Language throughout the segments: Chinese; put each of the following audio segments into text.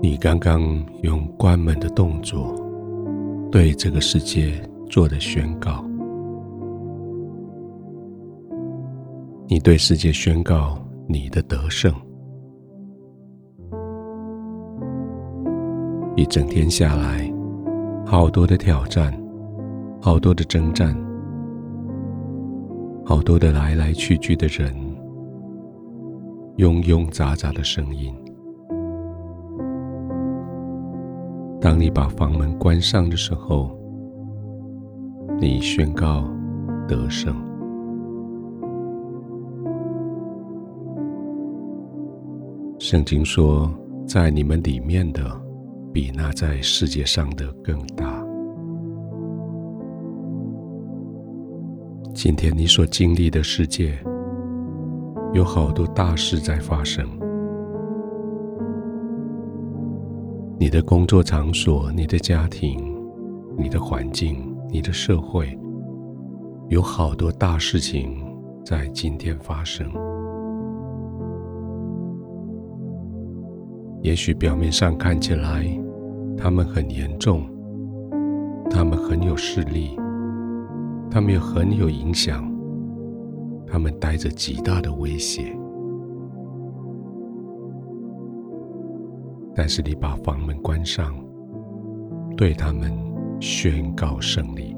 你刚刚用关门的动作，对这个世界做的宣告。你对世界宣告你的得胜。一整天下来，好多的挑战，好多的征战，好多的来来去去的人，庸庸杂杂的声音。当你把房门关上的时候，你宣告得胜。圣经说，在你们里面的，比那在世界上的更大。今天你所经历的世界，有好多大事在发生。你的工作场所、你的家庭、你的环境、你的社会，有好多大事情在今天发生。也许表面上看起来，他们很严重，他们很有势力，他们又很有影响，他们带着极大的威胁。但是你把房门关上，对他们宣告胜利，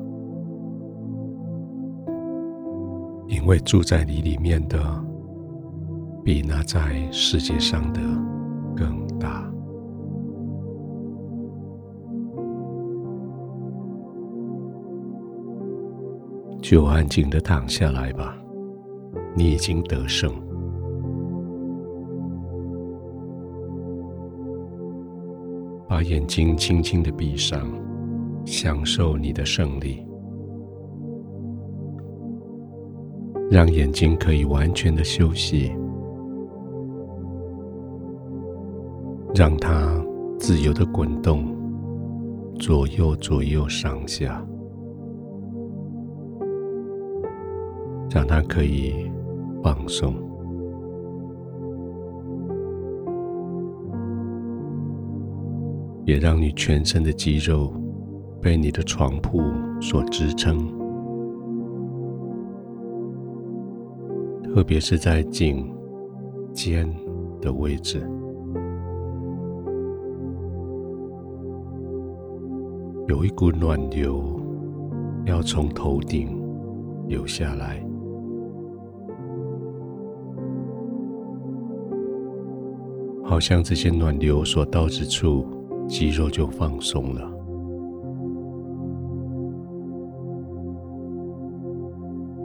因为住在你里面的，比那在世界上的更大。就安静的躺下来吧，你已经得胜。把眼睛轻轻的闭上，享受你的胜利。让眼睛可以完全的休息，让它自由的滚动，左右左右上下，让它可以放松。也让你全身的肌肉被你的床铺所支撑，特别是在颈、肩的位置，有一股暖流要从头顶流下来，好像这些暖流所到之处。肌肉就放松了，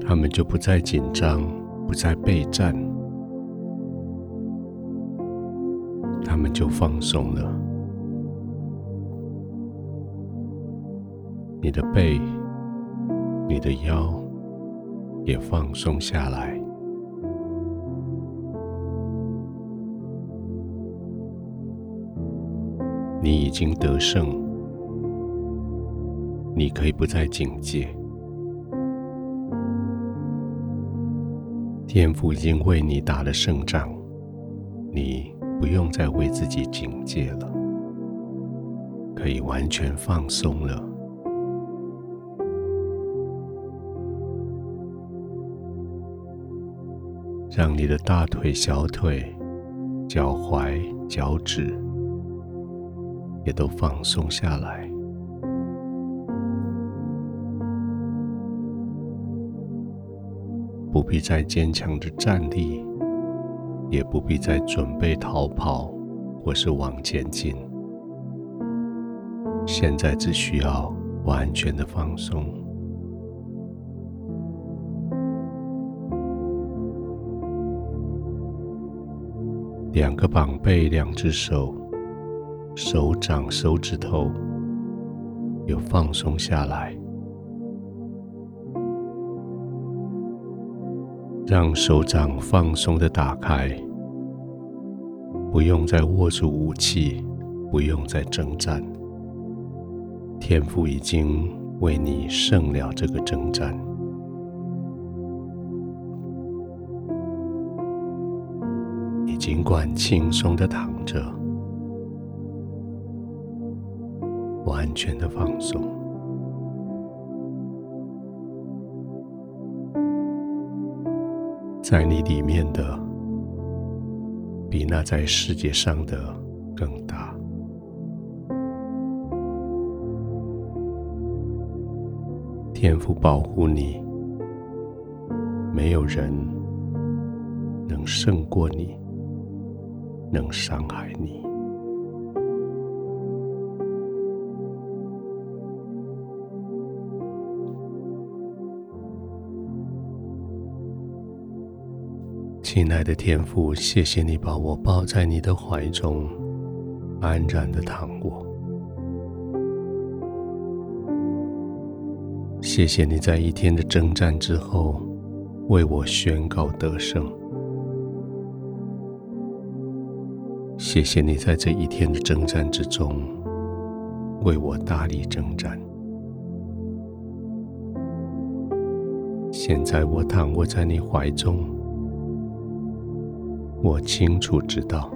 他们就不再紧张，不再备战，他们就放松了。你的背、你的腰也放松下来。你已经得胜，你可以不再警戒。天父已经为你打了胜仗，你不用再为自己警戒了，可以完全放松了。让你的大腿、小腿、脚踝、脚趾。也都放松下来，不必再坚强的站立，也不必再准备逃跑或是往前进。现在只需要完全的放松，两个膀臂，两只手。手掌、手指头又放松下来，让手掌放松的打开，不用再握住武器，不用再征战。天父已经为你胜了这个征战，你尽管轻松的躺着。完全的放松。在你里面的，比那在世界上的更大。天赋保护你，没有人能胜过你，能伤害你。亲爱的天父，谢谢你把我抱在你的怀中，安然的躺卧。谢谢你在一天的征战之后，为我宣告得胜。谢谢你在这一天的征战之中，为我大力征战。现在我躺卧在你怀中，我清楚知道，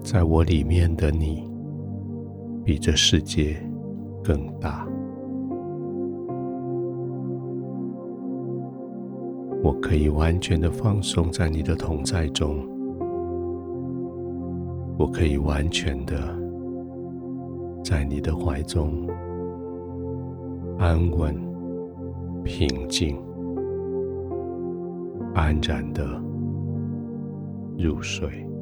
在我里面的你，比这世界更大。我可以完全的放松在你的同在中，我可以完全的在你的怀中。安稳、平静、安然的入睡。